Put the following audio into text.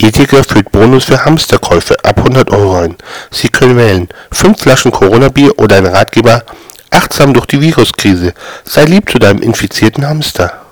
Edeka führt Bonus für Hamsterkäufe ab 100 Euro ein. Sie können wählen: 5 Flaschen Corona-Bier oder ein Ratgeber Achtsam durch die Viruskrise. Sei lieb zu deinem infizierten Hamster.